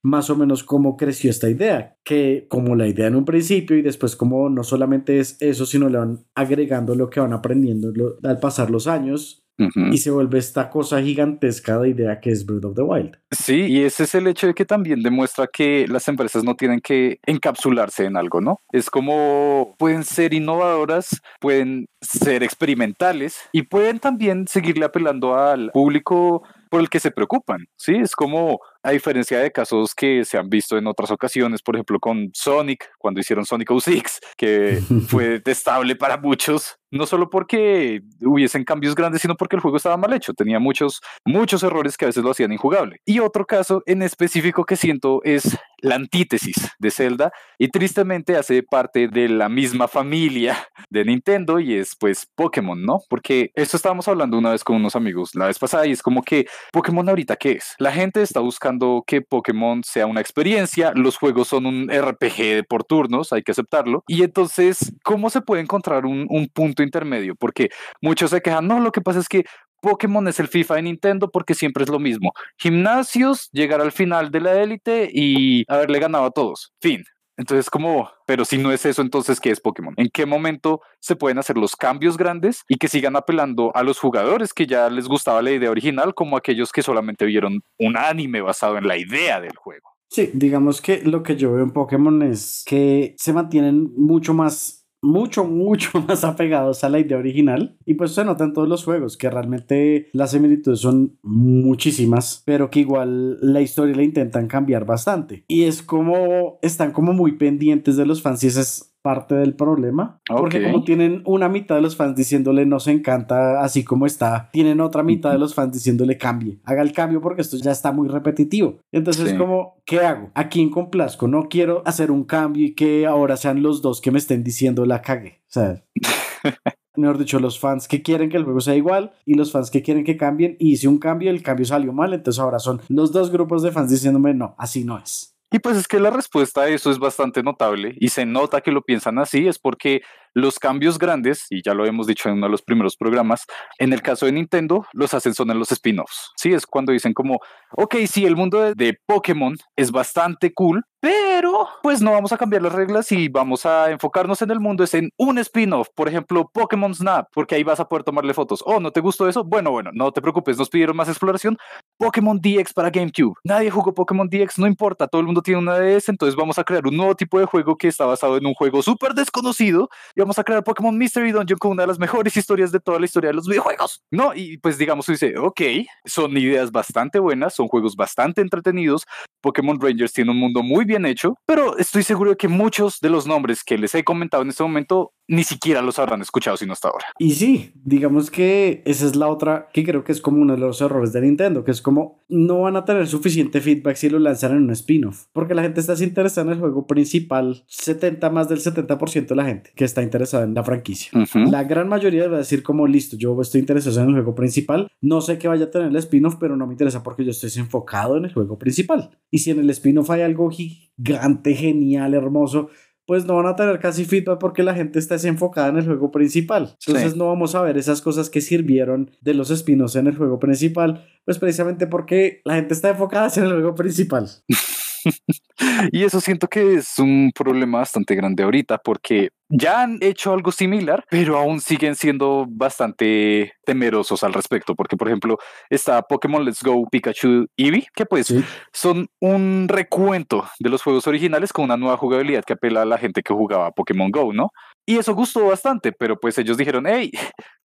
más o menos cómo creció esta idea, que como la idea en un principio y después como no solamente es eso, sino le van agregando lo que van aprendiendo al pasar los años, y se vuelve esta cosa gigantesca de idea que es Breath of the Wild. Sí, y ese es el hecho de que también demuestra que las empresas no tienen que encapsularse en algo, ¿no? Es como pueden ser innovadoras, pueden ser experimentales y pueden también seguirle apelando al público por el que se preocupan, ¿sí? Es como, a diferencia de casos que se han visto en otras ocasiones, por ejemplo con Sonic, cuando hicieron Sonic 06, que fue detestable para muchos, no solo porque hubiesen cambios grandes, sino porque el juego estaba mal hecho, tenía muchos, muchos errores que a veces lo hacían injugable. Y otro caso en específico que siento es la antítesis de Zelda y tristemente hace parte de la misma familia de Nintendo y es pues Pokémon, ¿no? Porque esto estábamos hablando una vez con unos amigos la vez pasada y es como que Pokémon ahorita qué es? La gente está buscando que Pokémon sea una experiencia, los juegos son un RPG por turnos, hay que aceptarlo. Y entonces, ¿cómo se puede encontrar un, un punto intermedio? Porque muchos se quejan, no, lo que pasa es que Pokémon es el FIFA de Nintendo porque siempre es lo mismo. Gimnasios, llegar al final de la élite y haberle ganado a todos. Fin. Entonces, como, pero si no es eso, entonces, ¿qué es Pokémon? ¿En qué momento se pueden hacer los cambios grandes y que sigan apelando a los jugadores que ya les gustaba la idea original, como aquellos que solamente vieron un anime basado en la idea del juego? Sí, digamos que lo que yo veo en Pokémon es que se mantienen mucho más mucho, mucho más apegados a la idea original. Y pues se nota en todos los juegos que realmente las similitudes son muchísimas, pero que igual la historia la intentan cambiar bastante. Y es como están como muy pendientes de los fans y es parte del problema. Porque como tienen una mitad de los fans diciéndole no se encanta así como está, tienen otra mitad de los fans diciéndole cambie, haga el cambio porque esto ya está muy repetitivo. Entonces como, ¿qué hago? ¿A quién complazco? No quiero hacer un cambio y que ahora sean los dos que me estén diciendo la cague. O sea... mejor dicho, los fans que quieren que el juego sea igual y los fans que quieren que cambien. Y hice un cambio, el cambio salió mal, entonces ahora son los dos grupos de fans diciéndome no, así no es. Y pues es que la respuesta a eso es bastante notable y se nota que lo piensan así, es porque los cambios grandes, y ya lo hemos dicho en uno de los primeros programas, en el caso de Nintendo, los hacen son en los spin-offs. Sí, es cuando dicen como, ok, sí, el mundo de, de, Pokémon es bastante cool, pero pues no vamos a cambiar las reglas y vamos a enfocarnos en el mundo, es en un spin-off, por ejemplo, Pokémon Snap, porque ahí vas a poder tomarle fotos. Oh, ¿no te gustó eso? Bueno, bueno, no te preocupes, nos pidieron más exploración. Pokémon DX para GameCube. Nadie jugó Pokémon DX, no importa, todo el mundo tiene una DS, entonces vamos a crear un nuevo tipo de juego que está basado en un juego súper desconocido vamos a crear Pokémon Mystery Dungeon con una de las mejores historias de toda la historia de los videojuegos. No, y pues digamos, dice, ok, son ideas bastante buenas, son juegos bastante entretenidos. Pokémon Rangers tiene un mundo muy bien hecho, pero estoy seguro de que muchos de los nombres que les he comentado en este momento ni siquiera los habrán escuchado sino hasta ahora. Y sí, digamos que esa es la otra que creo que es como uno de los errores de Nintendo, que es como no van a tener suficiente feedback si lo lanzan en un spin-off, porque la gente está interesada en el juego principal, 70 más del 70% de la gente que está interesada en la franquicia. La gran mayoría va a decir como listo, yo estoy interesado en el juego principal, no sé qué vaya a tener el spin-off, pero no me interesa porque yo estoy enfocado en el juego principal. Y si en el spin-off hay algo gigante, genial, hermoso, pues no van a tener casi feedback porque la gente está desenfocada en el juego principal. Entonces no vamos a ver esas cosas que sirvieron de los espinos en el juego principal, pues precisamente porque la gente está enfocada en el juego principal. y eso siento que es un problema bastante grande ahorita porque ya han hecho algo similar, pero aún siguen siendo bastante temerosos al respecto, porque por ejemplo está Pokémon Let's Go Pikachu Eevee, que pues son un recuento de los juegos originales con una nueva jugabilidad que apela a la gente que jugaba Pokémon Go, ¿no? Y eso gustó bastante, pero pues ellos dijeron, hey,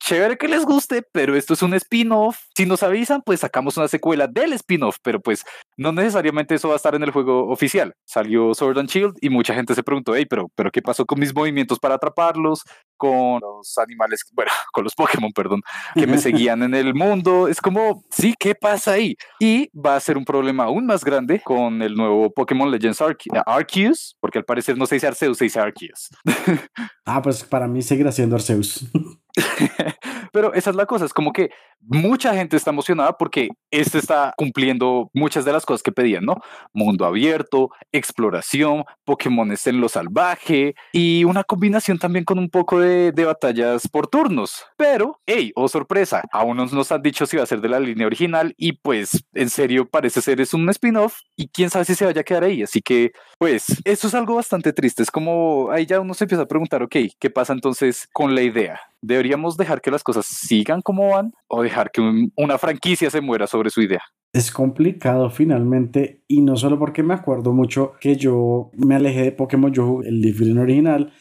chévere que les guste, pero esto es un spin-off. Si nos avisan, pues sacamos una secuela del spin-off, pero pues no necesariamente eso va a estar en el juego oficial. Salió Sword and Shield y mucha gente se preguntó, hey, pero, pero ¿qué pasó con mis movimientos para atraparlos? Con los animales, bueno, con los Pokémon, perdón, que me seguían en el mundo. Es como, sí, ¿qué pasa ahí? Y va a ser un problema aún más grande con el nuevo Pokémon Legends Arceus, porque al parecer no se dice Arceus, se dice Arceus. ah, pues para mí seguirá siendo Arceus. Pero esa es la cosa, es como que mucha gente está emocionada porque este está cumpliendo muchas de las cosas que pedían, ¿no? Mundo abierto, exploración, Pokémon en lo salvaje y una combinación también con un poco de, batallas por turnos. Pero, hey, oh sorpresa, aún no nos han dicho si va a ser de la línea original y pues en serio parece ser es un spin-off y quién sabe si se vaya a quedar ahí. Así que, pues, eso es algo bastante triste. Es como ahí ya uno se empieza a preguntar, ok, ¿qué pasa entonces con la idea? ¿Deberíamos dejar que las cosas sigan como van o dejar que una franquicia se muera sobre su idea? Es complicado finalmente y no solo porque me acuerdo mucho que yo me alejé de Pokémon, yo el Different original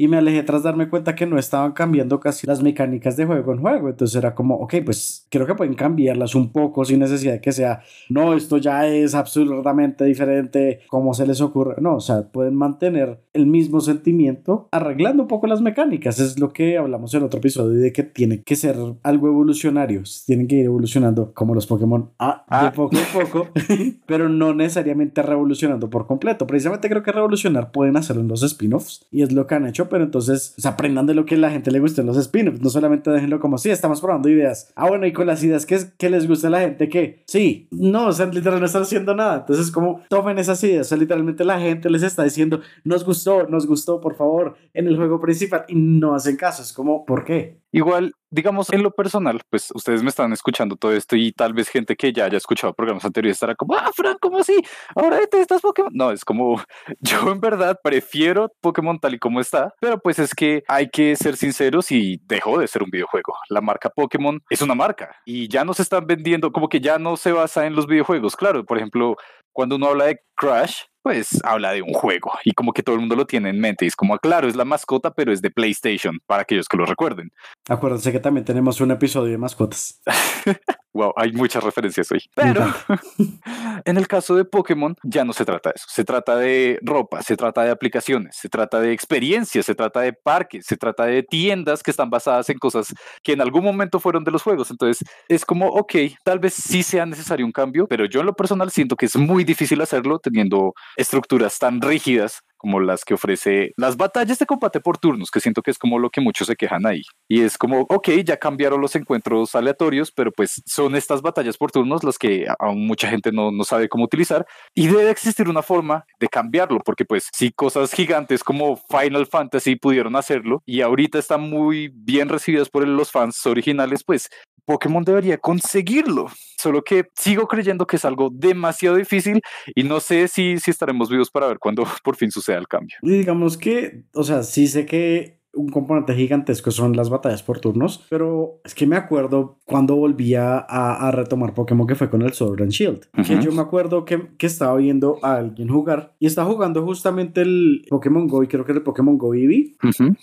y me alejé tras darme cuenta que no estaban cambiando casi las mecánicas de juego en juego. Entonces era como, ok, pues creo que pueden cambiarlas un poco sin necesidad de que sea, no, esto ya es absolutamente diferente, como se les ocurre. No, o sea, pueden mantener el mismo sentimiento arreglando un poco las mecánicas. Es lo que hablamos en otro episodio de que tiene que ser algo evolucionario. Tienen que ir evolucionando como los Pokémon ah, de ah. poco a poco, pero no necesariamente revolucionando por completo. Precisamente creo que revolucionar pueden hacerlo en los spin-offs y es lo que han hecho pero entonces pues, aprendan de lo que a la gente le gusta en los spin-offs, no solamente déjenlo como, sí, estamos probando ideas. Ah, bueno, y con las ideas que, que les gusta a la gente, que sí, no, o sea, literalmente no están haciendo nada. Entonces, como tomen esas ideas, o sea, literalmente la gente les está diciendo, nos gustó, nos gustó, por favor, en el juego principal, y no hacen caso. Es como, ¿por qué? Igual, digamos, en lo personal, pues ustedes me están escuchando todo esto y tal vez gente que ya haya escuchado programas anteriores estará como, ah, Fran, ¿cómo así? Ahora estás Pokémon. No, es como, yo en verdad prefiero Pokémon tal y como está, pero pues es que hay que ser sinceros y dejó de ser un videojuego. La marca Pokémon es una marca y ya no se están vendiendo, como que ya no se basa en los videojuegos. Claro, por ejemplo, cuando uno habla de Crash, pues habla de un juego y como que todo el mundo lo tiene en mente. Y es como, claro, es la mascota, pero es de PlayStation, para aquellos que lo recuerden. Acuérdense que también tenemos un episodio de mascotas. wow, hay muchas referencias hoy. Pero en el caso de Pokémon ya no se trata de eso. Se trata de ropa, se trata de aplicaciones, se trata de experiencias, se trata de parques, se trata de tiendas que están basadas en cosas que en algún momento fueron de los juegos. Entonces es como, ok, tal vez sí sea necesario un cambio, pero yo en lo personal siento que es muy difícil hacerlo teniendo estructuras tan rígidas como las que ofrece las batallas de combate por turnos, que siento que es como lo que muchos se quejan ahí. Y es como, ok, ya cambiaron los encuentros aleatorios, pero pues son estas batallas por turnos las que aún mucha gente no, no sabe cómo utilizar y debe existir una forma de cambiarlo, porque pues si cosas gigantes como Final Fantasy pudieron hacerlo y ahorita están muy bien recibidas por los fans originales, pues Pokémon debería conseguirlo. Solo que sigo creyendo que es algo demasiado difícil y no sé si, si estaremos vivos para ver cuándo por fin el cambio. digamos que, o sea, sí sé que un componente gigantesco son las batallas por turnos, pero es que me acuerdo cuando volvía a, retomar Pokémon que fue con el Sword and Shield, que yo me acuerdo que, que, estaba viendo a alguien jugar y estaba jugando justamente el Pokémon Go y creo que era el Pokémon Go Eevee,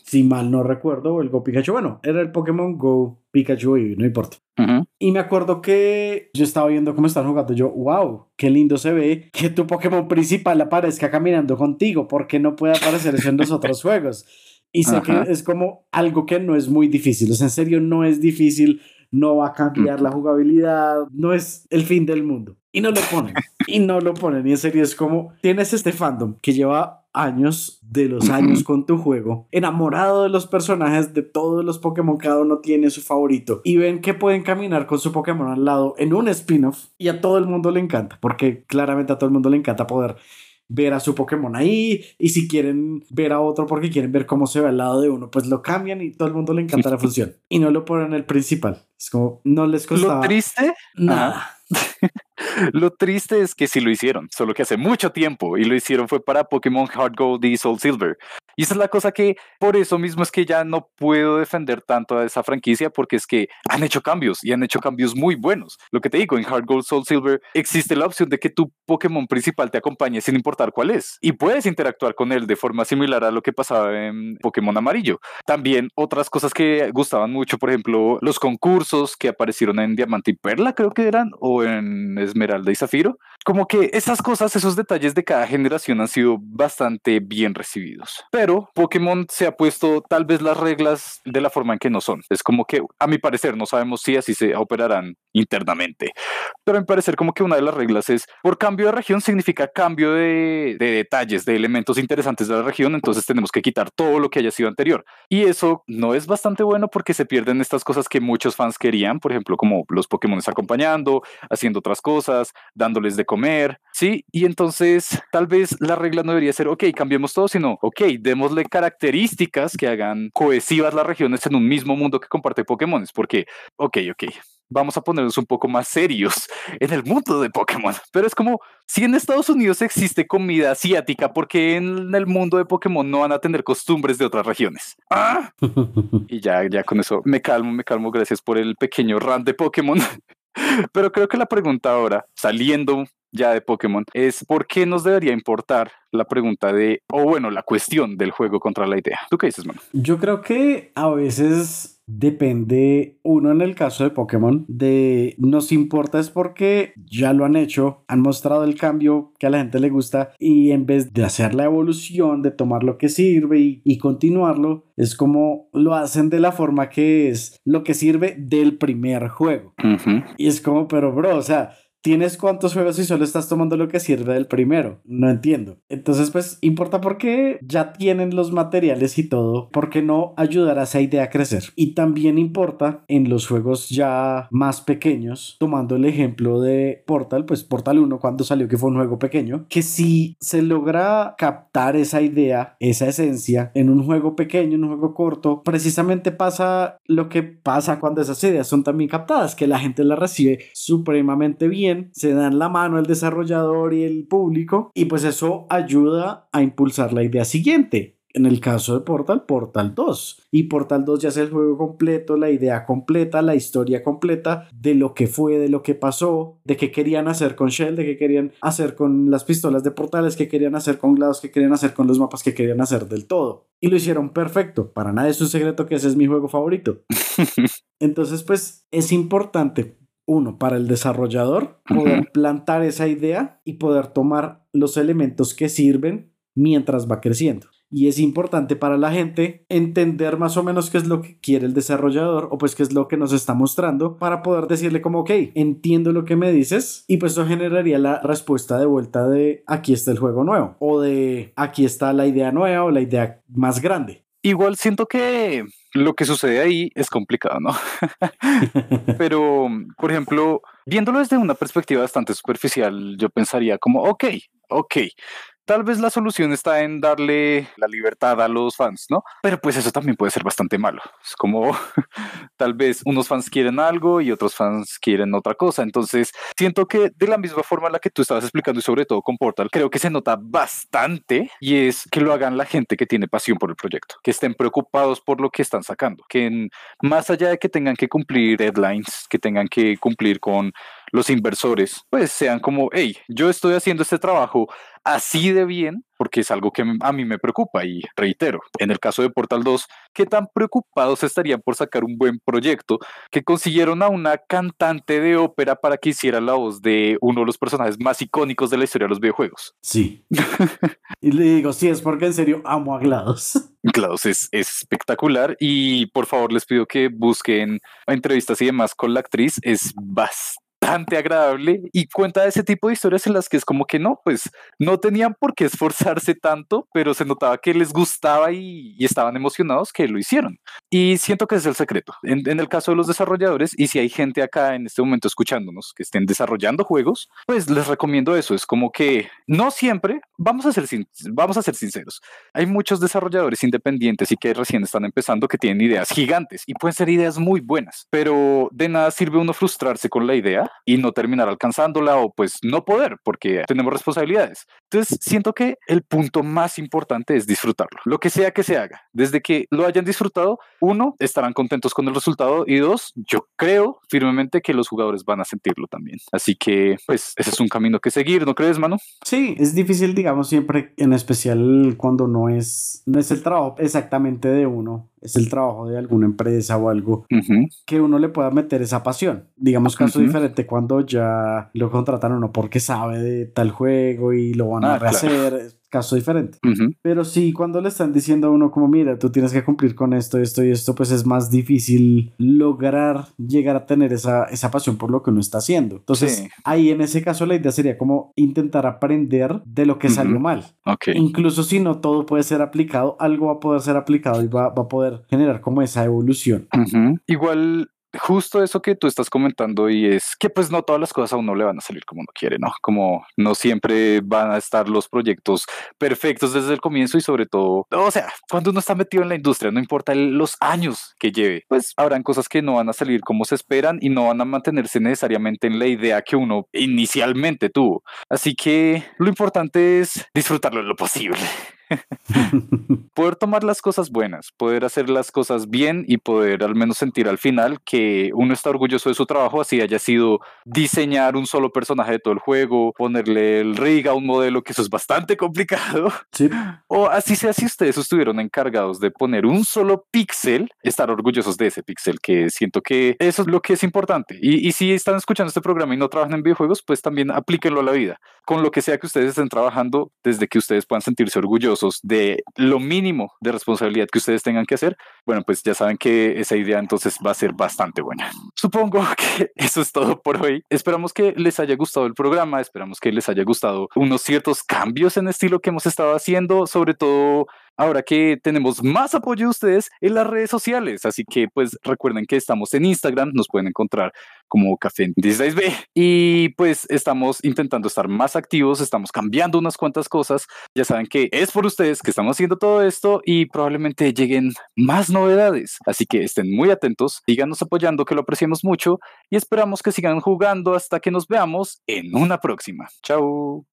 si mal no recuerdo, el Go Pikachu, bueno, era el Pokémon Go Pikachu Eevee, no importa. Y me acuerdo que yo estaba viendo cómo están jugando. Yo, wow, qué lindo se ve que tu Pokémon principal aparezca caminando contigo. porque no puede aparecer eso en los otros juegos? Y sé que es como algo que no es muy difícil. O sea, en serio, no es difícil. No va a cambiar la jugabilidad. No es el fin del mundo. Y no lo ponen. y no lo ponen. Y en serio, es como tienes este fandom que lleva años de los años con tu juego, enamorado de los personajes de todos los Pokémon, cada uno tiene su favorito y ven que pueden caminar con su Pokémon al lado en un spin-off y a todo el mundo le encanta, porque claramente a todo el mundo le encanta poder ver a su Pokémon ahí y si quieren ver a otro porque quieren ver cómo se ve al lado de uno, pues lo cambian y todo el mundo le encanta la función y no lo ponen el principal. Es como no les costaba Lo triste, nada. Lo triste es que sí lo hicieron, solo que hace mucho tiempo y lo hicieron fue para Pokémon Heart Gold y Soul Silver. Y esa es la cosa que por eso mismo es que ya no puedo defender tanto a esa franquicia porque es que han hecho cambios y han hecho cambios muy buenos. Lo que te digo, en Heart Gold Soul Silver existe la opción de que tu Pokémon principal te acompañe sin importar cuál es y puedes interactuar con él de forma similar a lo que pasaba en Pokémon Amarillo. También otras cosas que gustaban mucho, por ejemplo, los concursos que aparecieron en Diamante y Perla, creo que eran, o en Esmeralda y Zafiro. Como que esas cosas, esos detalles de cada generación han sido bastante bien recibidos. Pero Pokémon se ha puesto tal vez las reglas de la forma en que no son. Es como que, a mi parecer, no sabemos si así se operarán internamente. Pero a mi parecer, como que una de las reglas es, por cambio de región significa cambio de, de detalles, de elementos interesantes de la región, entonces tenemos que quitar todo lo que haya sido anterior. Y eso no es bastante bueno porque se pierden estas cosas que muchos fans querían, por ejemplo, como los Pokémon acompañando, haciendo otras cosas, dándoles de comer, ¿sí? Y entonces tal vez la regla no debería ser, ok, cambiemos todo, sino, ok, démosle características que hagan cohesivas las regiones en un mismo mundo que comparte Pokémon, porque, ok, ok, vamos a ponernos un poco más serios en el mundo de Pokémon. Pero es como, si en Estados Unidos existe comida asiática, ¿por qué en el mundo de Pokémon no van a tener costumbres de otras regiones? ¿Ah? Y ya, ya con eso me calmo, me calmo. Gracias por el pequeño rant de Pokémon. Pero creo que la pregunta ahora, saliendo ya de Pokémon, es ¿por qué nos debería importar la pregunta de, o bueno, la cuestión del juego contra la idea? ¿Tú qué dices, mano? Yo creo que a veces Depende, uno en el caso de Pokémon, de nos importa es porque ya lo han hecho, han mostrado el cambio que a la gente le gusta y en vez de hacer la evolución, de tomar lo que sirve y, continuarlo, es como lo hacen de la forma que es lo que sirve del primer juego. Y es como, pero bro, o sea, ¿Tienes cuántos juegos y solo estás tomando lo que sirve del primero? No entiendo. Entonces, pues, importa porque ya tienen los materiales y todo, ¿por qué no ayudar a esa idea a crecer? Y también importa en los juegos ya más pequeños, tomando el ejemplo de Portal, pues Portal 1 cuando salió que fue un juego pequeño, que si se logra captar esa idea, esa esencia en un juego pequeño, en un juego corto, precisamente pasa lo que pasa cuando esas ideas son también captadas, que la gente las recibe supremamente bien se dan la mano el desarrollador y el público y pues eso ayuda a impulsar la idea siguiente. En el caso de Portal, Portal 2. Y Portal 2 ya es el juego completo, la idea completa, la historia completa de lo que fue, de lo que pasó, de qué querían hacer con Shell, de qué querían hacer con las pistolas de portales, qué querían hacer con GLaDOS, qué querían hacer con los mapas, qué querían hacer del todo. Y lo hicieron perfecto. Para nada es un secreto que ese es mi juego favorito. Entonces, pues es importante uno, para el desarrollador, poder plantar esa idea y poder tomar los elementos que sirven mientras va creciendo. Y es importante para la gente entender más o menos qué es lo que quiere el desarrollador o pues qué es lo que nos está mostrando para poder decirle como, ok, entiendo lo que me dices y pues eso generaría la respuesta de vuelta de aquí está el juego nuevo o de aquí está la idea nueva o la idea más grande. Igual siento que lo que sucede ahí es complicado, ¿no? Pero, por ejemplo, viéndolo desde una perspectiva bastante superficial, yo pensaría como, ok, ok, tal vez la solución está en darle la libertad a los fans, ¿no? Pero pues eso también puede ser bastante malo. Es como tal vez unos fans quieren algo y otros fans quieren otra cosa. Entonces, siento que de la misma forma en la que tú estabas explicando y sobre todo con Portal, creo que se nota bastante y es que lo hagan la gente que tiene pasión por el proyecto, que estén preocupados por lo que están sacando, que más allá de que tengan que cumplir deadlines, que tengan que cumplir con los inversores, pues sean como, hey, yo estoy haciendo este trabajo así de bien porque es algo que a mí me preocupa y reitero, en el caso de Portal 2, ¿qué tan preocupados estarían por sacar un buen proyecto que consiguieron a una cantante de ópera para que hiciera la voz de uno de los personajes más icónicos de la historia de los videojuegos? Sí. y le digo, sí, es porque en serio amo a GLaDOS. GLaDOS es, es espectacular y por favor les pido que busquen entrevistas y demás con la actriz, es bastante bastante agradable y cuenta de ese tipo de historias en las que es como que no, pues no tenían por qué esforzarse tanto, pero se notaba que les gustaba y, estaban emocionados que lo hicieron. Y siento que es el secreto. En, en, el caso de los desarrolladores, y si hay gente acá en este momento escuchándonos que estén desarrollando juegos, pues les recomiendo eso. Es como que no siempre, vamos a ser, vamos a ser sinceros, hay muchos desarrolladores independientes y que recién están empezando que tienen ideas gigantes y pueden ser ideas muy buenas, pero de nada sirve uno frustrarse con la idea y no terminar alcanzándola o pues no poder porque tenemos responsabilidades. Entonces siento que el punto más importante es disfrutarlo, lo que sea que se haga. Desde que lo hayan disfrutado, uno, estarán contentos con el resultado y dos, yo creo firmemente que los jugadores van a sentirlo también. Así que pues ese es un camino que seguir, ¿no crees, mano? Sí, es difícil, digamos, siempre, en especial cuando no es, no es el trabajo exactamente de uno es el trabajo de alguna empresa o algo, que uno le pueda meter esa pasión. Digamos, caso diferente cuando ya lo contratan uno porque sabe de tal juego y lo van a ah, rehacer caso diferente. Pero sí, cuando le están diciendo a uno como, mira, tú tienes que cumplir con esto, esto y esto, pues es más difícil lograr llegar a tener esa, esa pasión por lo que uno está haciendo. Entonces, ahí en ese caso la idea sería como intentar aprender de lo que salió mal. Incluso si no todo puede ser aplicado, algo va a poder ser aplicado y va, va a poder generar como esa evolución. Igual justo eso que tú estás comentando y es que pues no todas las cosas a uno le van a salir como uno quiere, ¿no? Como no siempre van a estar los proyectos perfectos desde el comienzo y sobre todo, o sea, cuando uno está metido en la industria, no importa los años que lleve, pues habrán cosas que no van a salir como se esperan y no van a mantenerse necesariamente en la idea que uno inicialmente tuvo. Así que lo importante es disfrutarlo lo posible. poder tomar las cosas buenas, poder hacer las cosas bien y poder al menos sentir al final que uno está orgulloso de su trabajo, así haya sido diseñar un solo personaje de todo el juego, ponerle el rig a un modelo, que eso es bastante complicado. Sí. O así sea si ustedes estuvieron encargados de poner un solo píxel, estar orgullosos de ese píxel, que siento que eso es lo que es importante. Y, y si están escuchando este programa y no trabajan en videojuegos, pues también aplíquenlo a la vida. Con lo que sea que ustedes estén trabajando, desde que ustedes puedan sentirse orgullosos de lo mínimo de responsabilidad que ustedes tengan que hacer, bueno, pues ya saben que esa idea entonces va a ser bastante buena. Supongo que eso es todo por hoy. Esperamos que les haya gustado el programa, esperamos que les haya gustado unos ciertos cambios en estilo que hemos estado haciendo, sobre todo ahora que tenemos más apoyo de ustedes en las redes sociales. Así que pues recuerden que estamos en Instagram, nos pueden encontrar como Café 16B y pues estamos intentando estar más activos, estamos cambiando unas cuantas cosas. Ya saben que es por ustedes que estamos haciendo todo esto y probablemente lleguen más novedades. Así que estén muy atentos, síganos apoyando que lo apreciamos mucho y esperamos que sigan jugando hasta que nos veamos en una próxima. Chao.